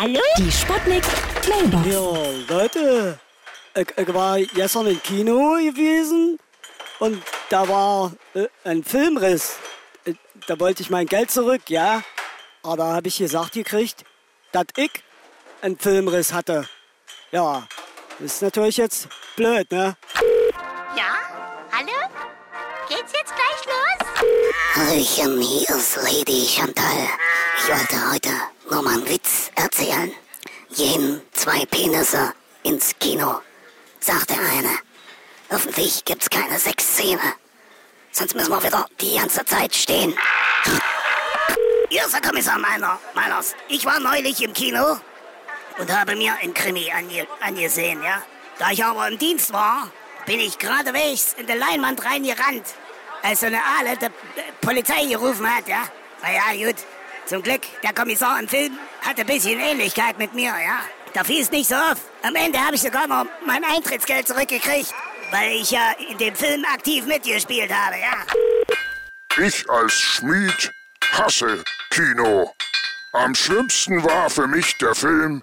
Hallo? Die Sputnik Mailbox. Ja, Leute, ich, ich war gestern im Kino gewesen und da war äh, ein Filmriss. Äh, Da wollte ich mein Geld zurück, ja. Aber da habe ich gesagt gekriegt, dass ich einen Filmriss hatte. Ja, das ist natürlich jetzt blöd, ne? Ja? Hallo? Geht's jetzt gleich los? Hallöchen, hier ist Lady Chantal. Ich wollte heute nur mal einen Witz erzählen. Gehen zwei Penisse ins Kino, sagt der eine. Hoffentlich gibt's keine Sexszene. Sonst müssen wir wieder die ganze Zeit stehen. Hier ist der Kommissar Meiner, Meiners. Ich war neulich im Kino und habe mir einen Krimi ange angesehen, ja. Da ich aber im Dienst war, bin ich geradewegs in die Leinwand reingerannt, als so eine Aale die Polizei gerufen hat, ja. Na ja, gut. Zum Glück, der Kommissar im Film hat ein bisschen Ähnlichkeit mit mir, ja. Da fiel es nicht so auf. Am Ende habe ich sogar noch mein Eintrittsgeld zurückgekriegt, weil ich ja in dem Film aktiv mitgespielt habe, ja. Ich als Schmied hasse Kino. Am schlimmsten war für mich der Film